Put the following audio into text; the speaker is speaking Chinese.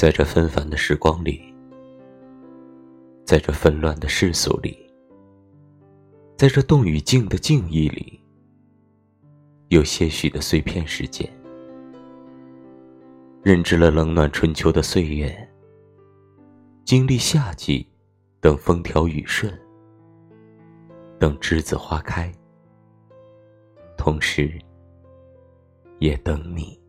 在这纷繁的时光里，在这纷乱的世俗里，在这动与静的静意里，有些许的碎片时间，认知了冷暖春秋的岁月，经历夏季，等风调雨顺，等栀子花开，同时也等你。